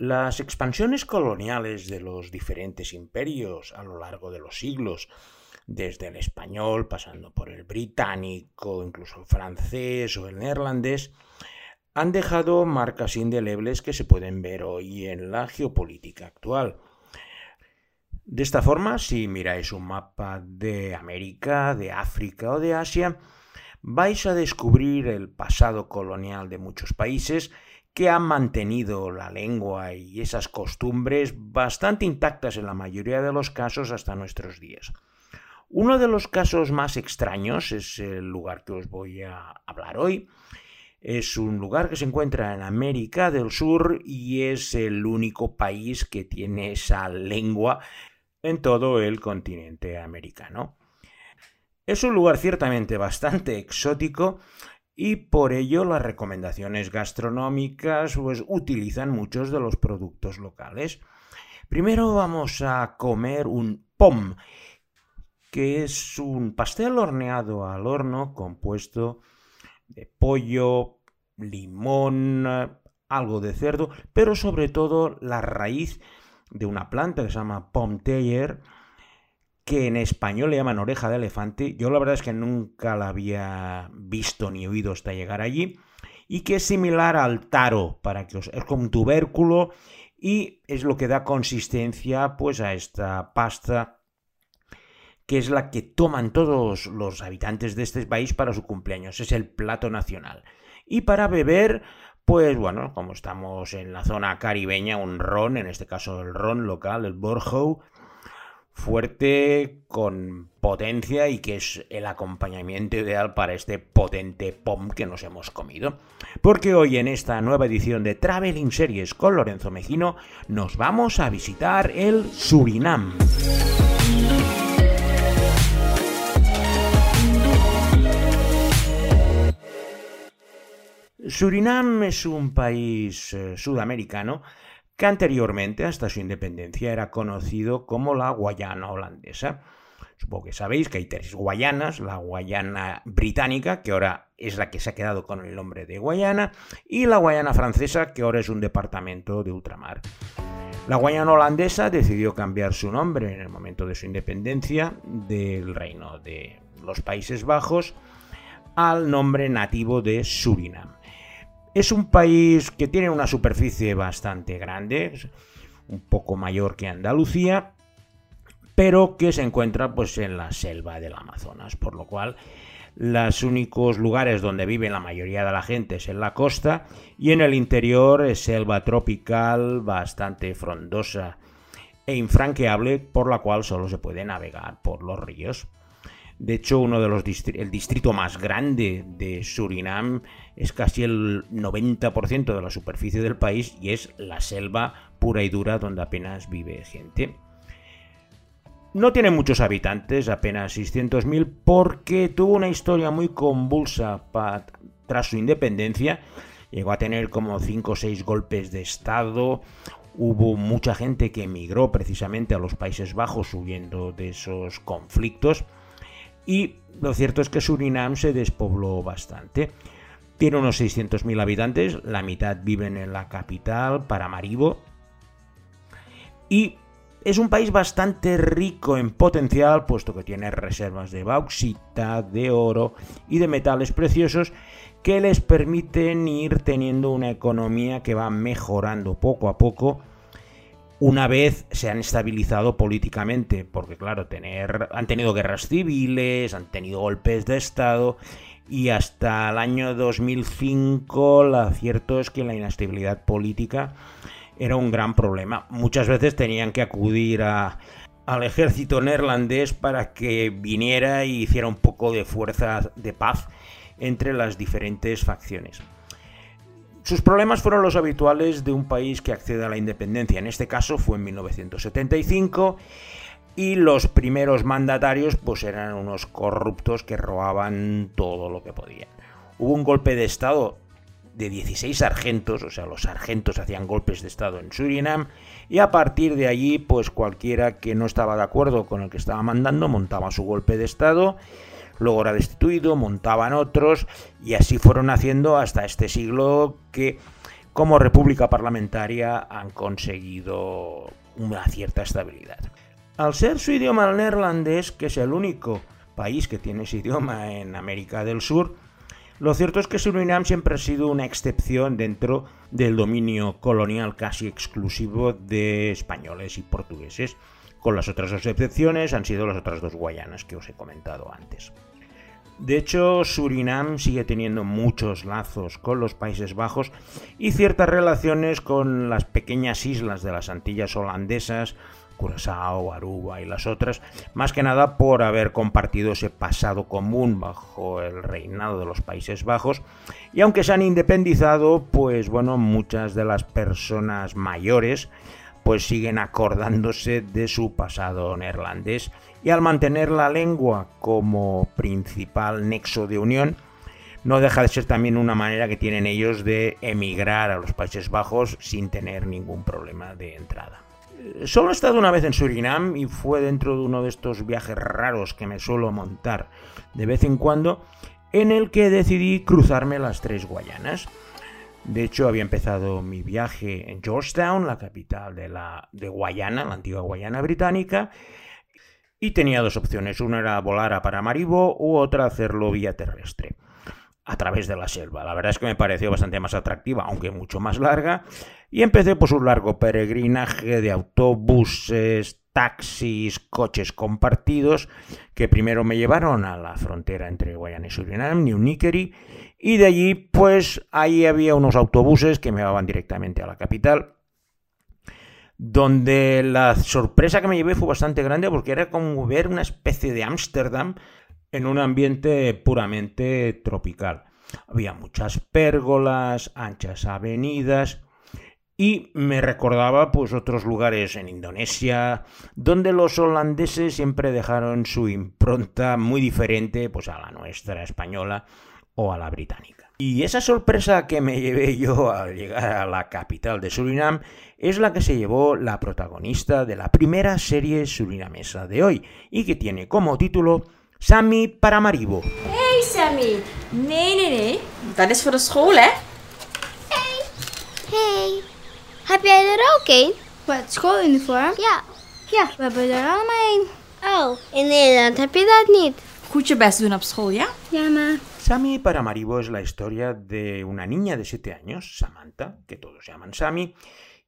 Las expansiones coloniales de los diferentes imperios a lo largo de los siglos, desde el español, pasando por el británico, incluso el francés o el neerlandés, han dejado marcas indelebles que se pueden ver hoy en la geopolítica actual. De esta forma, si miráis un mapa de América, de África o de Asia, vais a descubrir el pasado colonial de muchos países que han mantenido la lengua y esas costumbres bastante intactas en la mayoría de los casos hasta nuestros días. Uno de los casos más extraños es el lugar que os voy a hablar hoy. Es un lugar que se encuentra en América del Sur y es el único país que tiene esa lengua en todo el continente americano. Es un lugar ciertamente bastante exótico y por ello las recomendaciones gastronómicas pues, utilizan muchos de los productos locales. Primero vamos a comer un pom, que es un pastel horneado al horno compuesto de pollo, limón, algo de cerdo, pero sobre todo la raíz de una planta que se llama pom que en español le llaman oreja de elefante. Yo la verdad es que nunca la había visto ni oído hasta llegar allí. Y que es similar al taro, para que os, es como un tubérculo y es lo que da consistencia pues a esta pasta que es la que toman todos los habitantes de este país para su cumpleaños. Es el plato nacional. Y para beber, pues bueno, como estamos en la zona caribeña, un ron, en este caso el ron local, el Borjo, fuerte, con potencia y que es el acompañamiento ideal para este potente POM que nos hemos comido. Porque hoy en esta nueva edición de Traveling Series con Lorenzo Mejino nos vamos a visitar el Surinam. Surinam es un país eh, sudamericano que anteriormente, hasta su independencia, era conocido como la Guayana holandesa. Supongo que sabéis que hay tres Guayanas, la Guayana británica, que ahora es la que se ha quedado con el nombre de Guayana, y la Guayana francesa, que ahora es un departamento de ultramar. La Guayana holandesa decidió cambiar su nombre en el momento de su independencia del reino de los Países Bajos al nombre nativo de Surinam. Es un país que tiene una superficie bastante grande, un poco mayor que Andalucía, pero que se encuentra pues en la selva del Amazonas, por lo cual los únicos lugares donde vive la mayoría de la gente es en la costa y en el interior es selva tropical bastante frondosa e infranqueable por la cual solo se puede navegar por los ríos. De hecho, uno de los el distrito más grande de Surinam es casi el 90% de la superficie del país y es la selva pura y dura donde apenas vive gente. No tiene muchos habitantes, apenas 600.000, porque tuvo una historia muy convulsa tras su independencia. Llegó a tener como 5 o 6 golpes de Estado. Hubo mucha gente que emigró precisamente a los Países Bajos huyendo de esos conflictos y lo cierto es que Surinam se despobló bastante. Tiene unos 600.000 habitantes, la mitad viven en la capital, Paramaribo, y es un país bastante rico en potencial, puesto que tiene reservas de bauxita, de oro y de metales preciosos que les permiten ir teniendo una economía que va mejorando poco a poco una vez se han estabilizado políticamente, porque claro, tener, han tenido guerras civiles, han tenido golpes de Estado y hasta el año 2005 lo cierto es que la inestabilidad política era un gran problema. Muchas veces tenían que acudir al ejército neerlandés para que viniera y hiciera un poco de fuerza de paz entre las diferentes facciones. Sus problemas fueron los habituales de un país que accede a la independencia. En este caso fue en 1975 y los primeros mandatarios pues eran unos corruptos que robaban todo lo que podían. Hubo un golpe de estado de 16 sargentos, o sea, los sargentos hacían golpes de estado en Surinam y a partir de allí pues cualquiera que no estaba de acuerdo con el que estaba mandando montaba su golpe de estado luego era destituido, montaban otros y así fueron haciendo hasta este siglo que como república parlamentaria han conseguido una cierta estabilidad. Al ser su idioma el neerlandés, que es el único país que tiene ese idioma en América del Sur, lo cierto es que Surinam siempre ha sido una excepción dentro del dominio colonial casi exclusivo de españoles y portugueses, con las otras dos excepciones han sido las otras dos Guayanas que os he comentado antes. De hecho, Surinam sigue teniendo muchos lazos con los Países Bajos y ciertas relaciones con las pequeñas islas de las Antillas holandesas, Curazao, Aruba y las otras, más que nada por haber compartido ese pasado común bajo el reinado de los Países Bajos. Y aunque se han independizado, pues bueno, muchas de las personas mayores pues siguen acordándose de su pasado neerlandés y al mantener la lengua como principal nexo de unión, no deja de ser también una manera que tienen ellos de emigrar a los Países Bajos sin tener ningún problema de entrada. Solo he estado una vez en Surinam y fue dentro de uno de estos viajes raros que me suelo montar de vez en cuando, en el que decidí cruzarme las tres Guayanas. De hecho, había empezado mi viaje en Georgetown, la capital de, la, de Guayana, la antigua Guayana británica, y tenía dos opciones. Una era volar a Paramaribo u otra hacerlo vía terrestre a través de la selva. La verdad es que me pareció bastante más atractiva, aunque mucho más larga, y empecé pues un largo peregrinaje de autobuses, taxis, coches compartidos, que primero me llevaron a la frontera entre Guayana y Surinam, New Nickery, y de allí pues ahí había unos autobuses que me llevaban directamente a la capital, donde la sorpresa que me llevé fue bastante grande porque era como ver una especie de Ámsterdam en un ambiente puramente tropical. Había muchas pérgolas, anchas avenidas y me recordaba pues otros lugares en Indonesia donde los holandeses siempre dejaron su impronta muy diferente pues a la nuestra española o a la británica. Y esa sorpresa que me llevé yo al llegar a la capital de Surinam es la que se llevó la protagonista de la primera serie surinamesa de hoy y que tiene como título Sammy Paramaribo. Hey Sammy! Nee, nee, nee. Dat is voor de school, hè? Hey. Hey. Heb jij er ook een? Wat, schooluniform? Ja. Ja, we hebben er allemaal een. Oh, in Nederland heb je dat niet. Goed je best doen op school, ja? Ja, ma. Sammy Paramaribo es la historia de una niña de 7 años, Samantha, que todos llaman Sammy,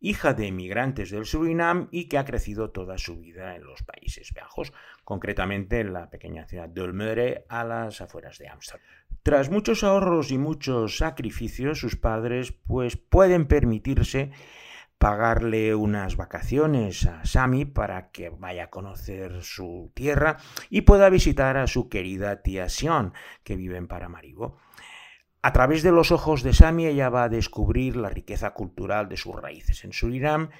hija de emigrantes del Surinam y que ha crecido toda su vida en los Países Bajos, concretamente en la pequeña ciudad de Olmere, a las afueras de Ámsterdam. Tras muchos ahorros y muchos sacrificios, sus padres pues pueden permitirse pagarle unas vacaciones a Sami para que vaya a conocer su tierra y pueda visitar a su querida tía Sion, que vive en Paramaribo. A través de los ojos de Sami ella va a descubrir la riqueza cultural de sus raíces en Surinam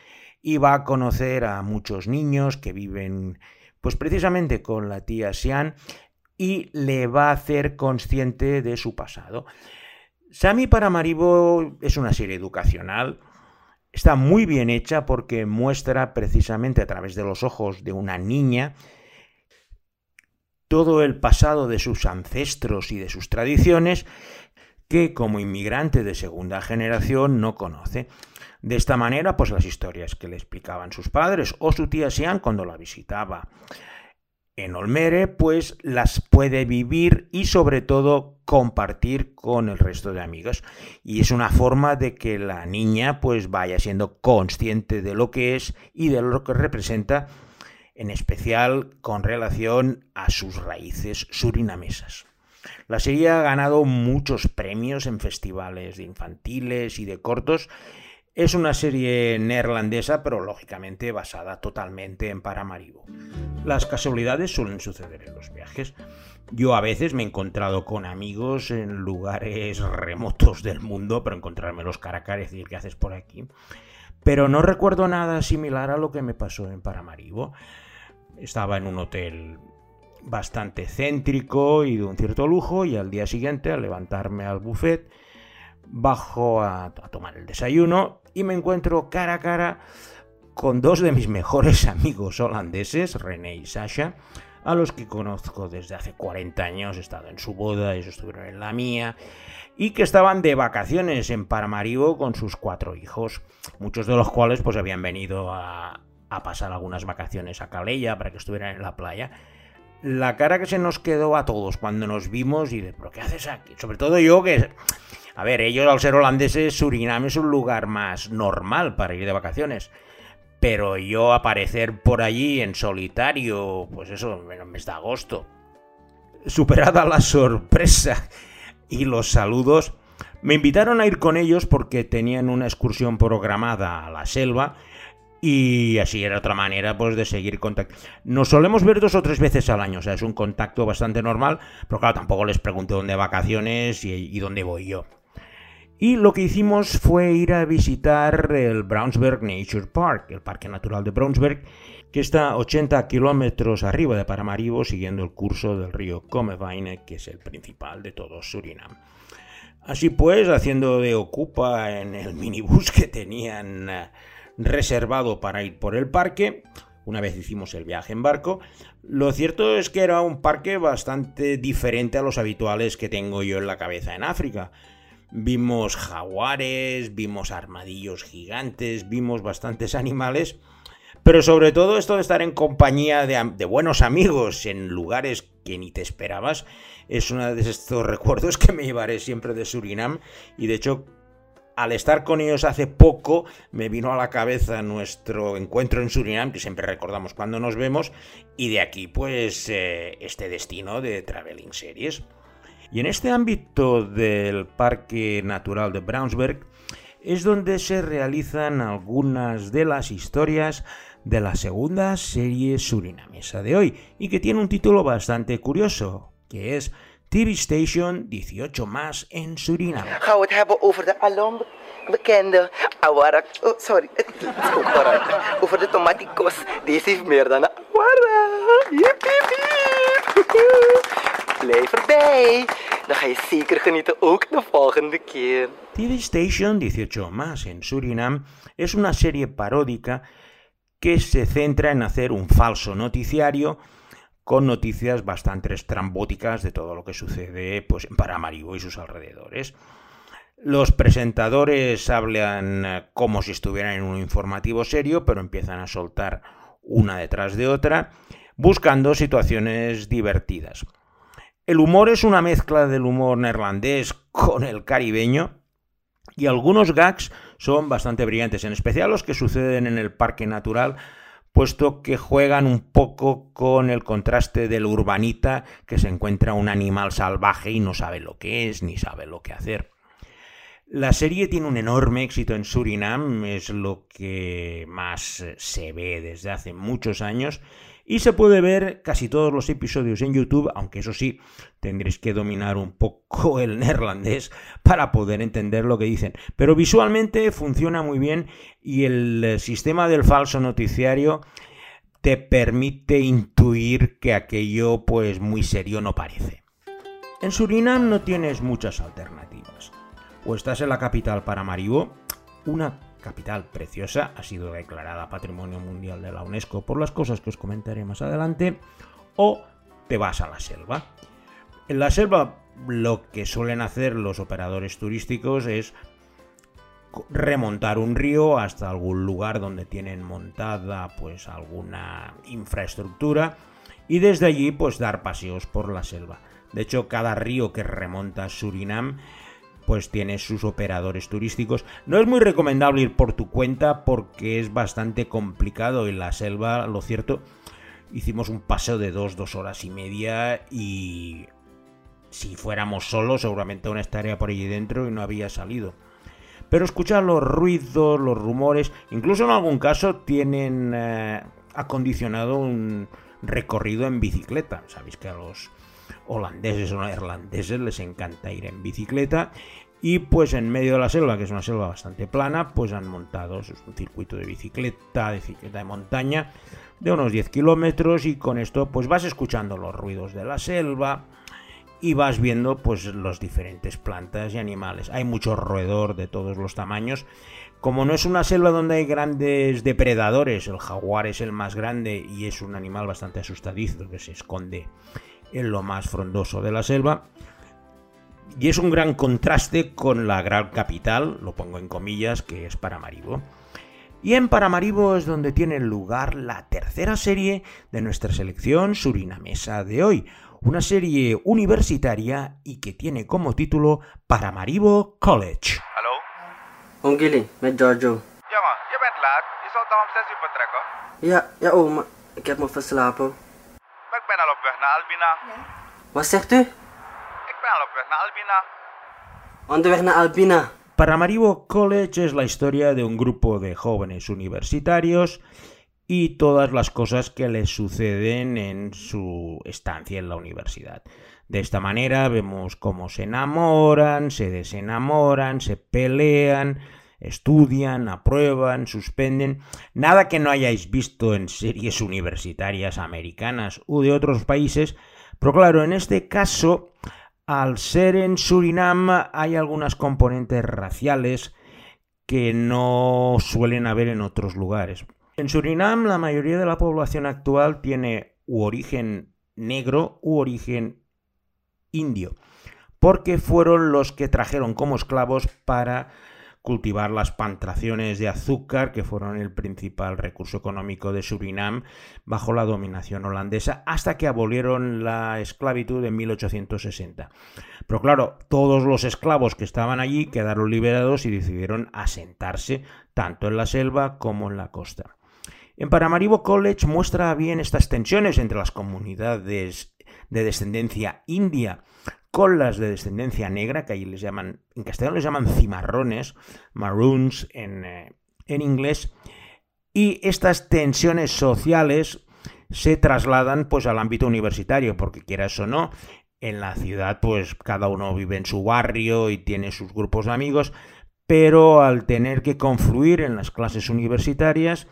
y va a conocer a muchos niños que viven pues precisamente con la tía Sian y le va a hacer consciente de su pasado. Sami Paramaribo es una serie educacional Está muy bien hecha porque muestra precisamente a través de los ojos de una niña todo el pasado de sus ancestros y de sus tradiciones que como inmigrante de segunda generación no conoce. De esta manera, pues las historias que le explicaban sus padres o su tía Sian cuando la visitaba en Olmere, pues las puede vivir y sobre todo compartir con el resto de amigos. Y es una forma de que la niña pues vaya siendo consciente de lo que es y de lo que representa, en especial con relación a sus raíces surinamesas. La serie ha ganado muchos premios en festivales infantiles y de cortos es una serie neerlandesa, pero lógicamente basada totalmente en Paramaribo. Las casualidades suelen suceder en los viajes. Yo a veces me he encontrado con amigos en lugares remotos del mundo, pero encontrármelos cara a y decir, ¿qué haces por aquí? Pero no recuerdo nada similar a lo que me pasó en Paramaribo. Estaba en un hotel bastante céntrico y de un cierto lujo y al día siguiente, al levantarme al buffet, bajo a, tomar el desayuno y me encuentro cara a cara con dos de mis mejores amigos holandeses, René y Sasha, a los que conozco desde hace 40 años, he estado en su boda, ellos estuvieron en la mía, y que estaban de vacaciones en Paramaribo con sus cuatro hijos, muchos de los cuales pues habían venido a, a pasar algunas vacaciones a Calella para que estuvieran en la playa. La cara que se nos quedó a todos cuando nos vimos y de, ¿pero qué haces aquí? Sobre todo yo que... A ver, ellos al ser holandeses, Surinam es un lugar más normal para ir de vacaciones. Pero yo aparecer por allí en solitario, pues eso, en el mes de agosto. Superada la sorpresa y los saludos, me invitaron a ir con ellos porque tenían una excursión programada a la selva y así era otra manera pues de seguir contacto. Nos solemos ver dos o tres veces al año, o sea, es un contacto bastante normal, pero claro, tampoco les pregunto dónde vacaciones y, dónde voy yo. Y lo que hicimos fue ir a visitar el Brownsburg Nature Park, el Parque Natural de Brownsburg, que está 80 kilómetros arriba de Paramaribo, siguiendo el curso del río Comevine, que es el principal de todo Surinam. Así pues, haciendo de ocupa en el minibús que tenían eh, reservado para ir por el parque, una vez hicimos el viaje en barco, lo cierto es que era un parque bastante diferente a los habituales que tengo yo en la cabeza en África. Vimos jaguares, vimos armadillos gigantes, vimos bastantes animales, pero sobre todo esto de estar en compañía de, buenos amigos en lugares que ni te esperabas es uno de estos recuerdos que me llevaré siempre de Surinam. Y de hecho al estar con ellos hace poco me vino a la cabeza nuestro encuentro en Surinam que siempre recordamos cuando nos vemos y de aquí pues eh, este destino de Traveling Series. Y en este ámbito del Parque Natural de Brownsburg es donde se realizan algunas de las historias de la segunda serie surinamesa de hoy y que tiene un título bastante curioso, que es TV Station 18 más en Surinam. Gaan we het hebben over de alom bekende awara. Oh, sorry, het is. Over de tomaticos. Deze heeft meer dan een awara. Yippie, Blijf erbij. Dan ga je zeker genieten ook de volgende keer. TV Station 18 más en Surinam es una serie paródica que se centra en hacer un falso noticiario con noticias bastante estrambóticas de todo lo que sucede pues, en Paramaribo y sus alrededores. Los presentadores hablan como si estuvieran en un informativo serio, pero empiezan a soltar una detrás de otra, buscando situaciones divertidas. El humor es una mezcla del humor neerlandés con el caribeño y algunos gags son bastante brillantes, en especial los que suceden en el parque natural, puesto que juegan un poco con el contraste del urbanita que se encuentra un animal salvaje y no sabe lo que es ni sabe lo que hacer. La serie tiene un enorme éxito en Surinam, es lo que más se ve desde hace muchos años y se puede ver casi todos los episodios en YouTube, aunque eso sí, tendréis que dominar un poco el neerlandés para poder entender lo que dicen. Pero visualmente funciona muy bien y el sistema del falso noticiario te permite intuir que aquello pues muy serio no parece. En Surinam no tienes muchas alternativas. O estás en la capital Paramaribo, una capital preciosa, ha sido declarada Patrimonio Mundial de la UNESCO por las cosas que os comentaré más adelante, o te vas a la selva. En la selva lo que suelen hacer los operadores turísticos es remontar un río hasta algún lugar donde tienen montada pues alguna infraestructura y desde allí pues dar paseos por la selva. De hecho, cada río que remonta a Surinam pues tiene sus operadores turísticos. No es muy recomendable ir por tu cuenta porque es bastante complicado en la selva, lo cierto. Hicimos un paseo de dos, dos horas y media y si fuéramos solos seguramente aún estaría por allí dentro y no había salido. Pero escuchar los ruidos, los rumores, incluso en algún caso tienen eh, acondicionado un recorrido en bicicleta. Sabéis que a los holandeses o irlandeses les encanta ir en bicicleta y pues en medio de la selva, que es una selva bastante plana, pues han montado un circuito de bicicleta, de bicicleta de montaña, de unos 10 kilómetros y con esto pues vas escuchando los ruidos de la selva y vas viendo pues las diferentes plantas y animales. Hay mucho roedor de todos los tamaños. Como no es una selva donde hay grandes depredadores, el jaguar es el más grande y es un animal bastante asustadizo que se esconde en lo más frondoso de la selva. Y es un gran contraste con la gran capital, lo pongo en comillas, que es Paramaribo. Y en Paramaribo es donde tiene lugar la tercera serie de nuestra selección surinamesa de hoy, una serie universitaria y que tiene como título Paramaribo College. Hallo? Om Gilly, met Giorgio. Jongen, je bent laat. Je zou toch om 6 uur vertrekken? Ja, ja oma, ik heb me verslapen. Ben al op weg naar Albina. Wat zegt u? Ik ben al op weg naar Albina. Onderweg naar Albina. Paramaribo College es la historia de un grupo de jóvenes universitarios y todas las cosas que les suceden en su estancia en la universidad. De esta manera vemos cómo se enamoran, se desenamoran, se pelean, estudian, aprueban, suspenden. Nada que no hayáis visto en series universitarias americanas u de otros países, pero claro, en este caso, al ser en Surinam hay algunas componentes raciales que no suelen haber en otros lugares. En Surinam la mayoría de la población actual tiene u origen negro u origen indio, porque fueron los que trajeron como esclavos para cultivar las plantaciones de azúcar, que fueron el principal recurso económico de Surinam bajo la dominación holandesa, hasta que abolieron la esclavitud en 1860. Pero claro, todos los esclavos que estaban allí quedaron liberados y decidieron asentarse tanto en la selva como en la costa. En Paramaribo College muestra bien estas tensiones entre las comunidades de descendencia india con las de descendencia negra, que ahí les llaman, en castellano les llaman cimarrones, maroons en, eh, en inglés, y estas tensiones sociales se trasladan pues al ámbito universitario, porque quieras o no, en la ciudad pues cada uno vive en su barrio y tiene sus grupos de amigos, pero al tener que confluir en las clases universitarias,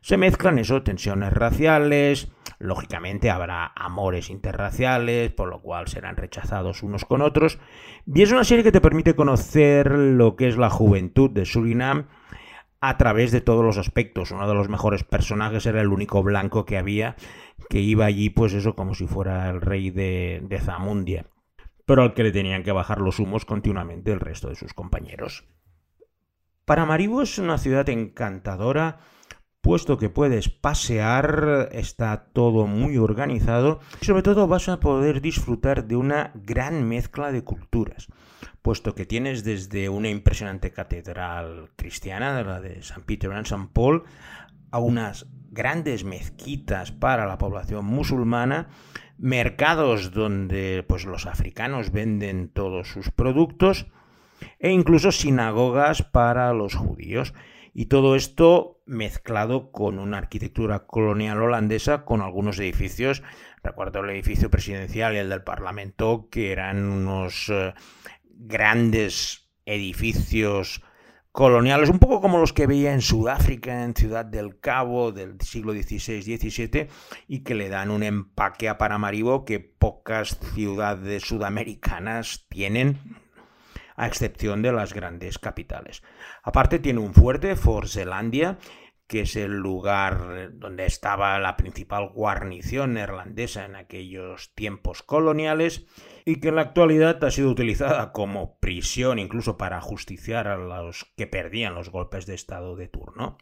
se mezclan eso, tensiones raciales, lógicamente habrá amores interraciales, por lo cual serán rechazados unos con otros, y es una serie que te permite conocer lo que es la juventud de Surinam a través de todos los aspectos. Uno de los mejores personajes era el único blanco que había, que iba allí, pues eso, como si fuera el rey de, Zamundia, pero al que le tenían que bajar los humos continuamente el resto de sus compañeros. Paramaribo es una ciudad encantadora, puesto que puedes pasear, está todo muy organizado y sobre todo vas a poder disfrutar de una gran mezcla de culturas, puesto que tienes desde una impresionante catedral cristiana, la de San Peter and San Paul, a unas grandes mezquitas para la población musulmana, mercados donde pues los africanos venden todos sus productos e incluso sinagogas para los judíos. Y todo esto mezclado con una arquitectura colonial holandesa con algunos edificios. Recuerdo el edificio presidencial y el del Parlamento, que eran unos eh, grandes edificios coloniales, un poco como los que veía en Sudáfrica, en Ciudad del Cabo del siglo XVI-XVII, y que le dan un empaque a Paramaribo que pocas ciudades sudamericanas tienen a excepción de las grandes capitales. Aparte tiene un fuerte, Fort Zelandia, que es el lugar donde estaba la principal guarnición neerlandesa en aquellos tiempos coloniales y que en la actualidad ha sido utilizada como prisión incluso para justiciar a los que perdían los golpes de estado de turno.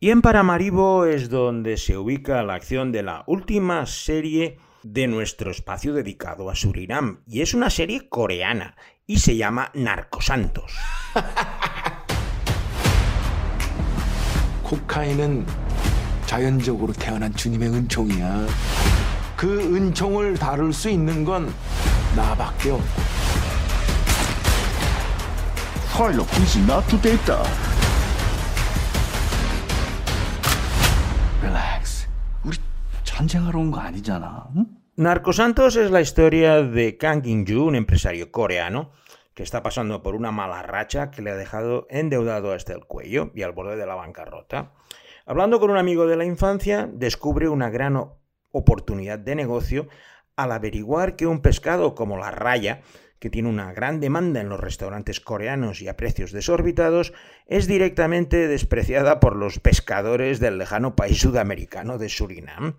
Y en Paramaribo es donde se ubica la acción de la última serie de nuestro espacio dedicado a Surinam. Y es una serie coreana y se llama Narcosantos. 코카인은 자연적으로 태어난 주님의 은총이야. 그 은총을 다룰 수 있는 건 나밖에 없고. 파일럿 is not to data. 릴렉스. 우리 전쟁하러 온 거 아니잖아. 응? Narcosantos es la historia de Kang In-ju, un empresario coreano que está pasando por una mala racha que le ha dejado endeudado hasta el cuello y al borde de la bancarrota. Hablando con un amigo de la infancia, descubre una gran oportunidad de negocio al averiguar que un pescado como la raya, que tiene una gran demanda en los restaurantes coreanos y a precios desorbitados, es directamente despreciada por los pescadores del lejano país sudamericano de Surinam.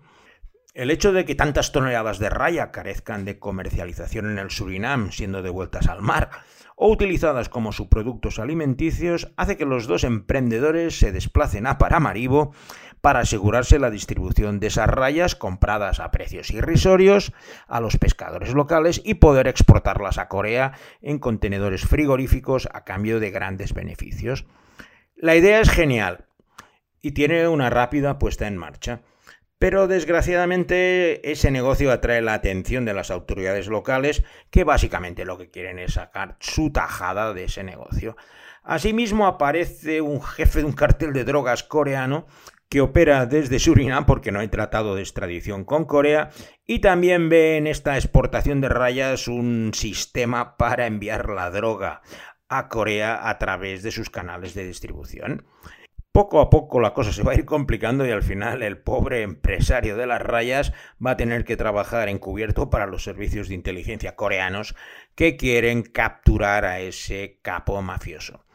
El hecho de que tantas toneladas de raya carezcan de comercialización en el Surinam, siendo devueltas al mar, o utilizadas como subproductos alimenticios, hace que los dos emprendedores se desplacen a Paramaribo para asegurarse la distribución de esas rayas compradas a precios irrisorios a los pescadores locales y poder exportarlas a Corea en contenedores frigoríficos a cambio de grandes beneficios. La idea es genial y tiene una rápida puesta en marcha. Pero desgraciadamente ese negocio atrae la atención de las autoridades locales que básicamente lo que quieren es sacar su tajada de ese negocio. Asimismo aparece un jefe de un cartel de drogas coreano que opera desde Surinam porque no hay tratado de extradición con Corea y también ve en esta exportación de rayas un sistema para enviar la droga a Corea a través de sus canales de distribución. Poco a poco la cosa se va a ir complicando y al final el pobre empresario de las rayas va a tener que trabajar encubierto para los servicios de inteligencia coreanos que quieren capturar a ese capo mafioso.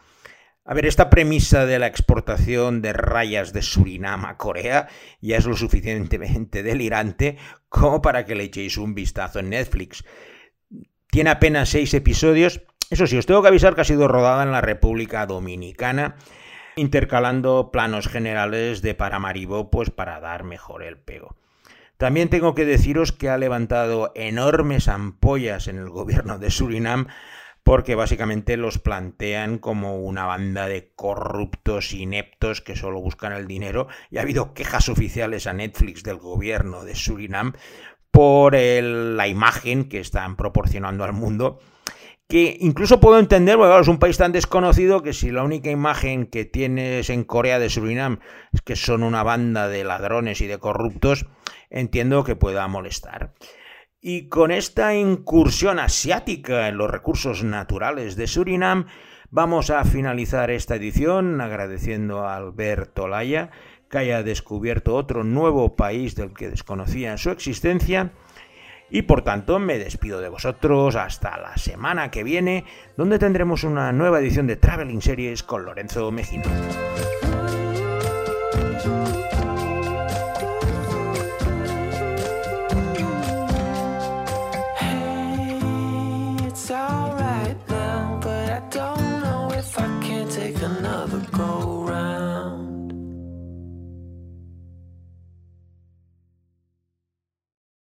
A ver, esta premisa de la exportación de rayas de Surinam a Corea ya es lo suficientemente delirante como para que le echéis un vistazo en Netflix. Tiene apenas seis episodios. Eso sí, os tengo que avisar que ha sido rodada en la República Dominicana intercalando planos generales de Paramaribo pues para dar mejor el pego. También tengo que deciros que ha levantado enormes ampollas en el gobierno de Surinam porque básicamente los plantean como una banda de corruptos ineptos que solo buscan el dinero y ha habido quejas oficiales a Netflix del gobierno de Surinam por la imagen que están proporcionando al mundo que incluso puedo entender, porque es un país tan desconocido que si la única imagen que tienes en Corea de Surinam es que son una banda de ladrones y de corruptos, entiendo que pueda molestar. Y con esta incursión asiática en los recursos naturales de Surinam, vamos a finalizar esta edición agradeciendo a Alberto Laya que haya descubierto otro nuevo país del que desconocía su existencia y por tanto me despido de vosotros hasta la semana que viene, donde tendremos una nueva edición de Traveling Series con Lorenzo Mejino.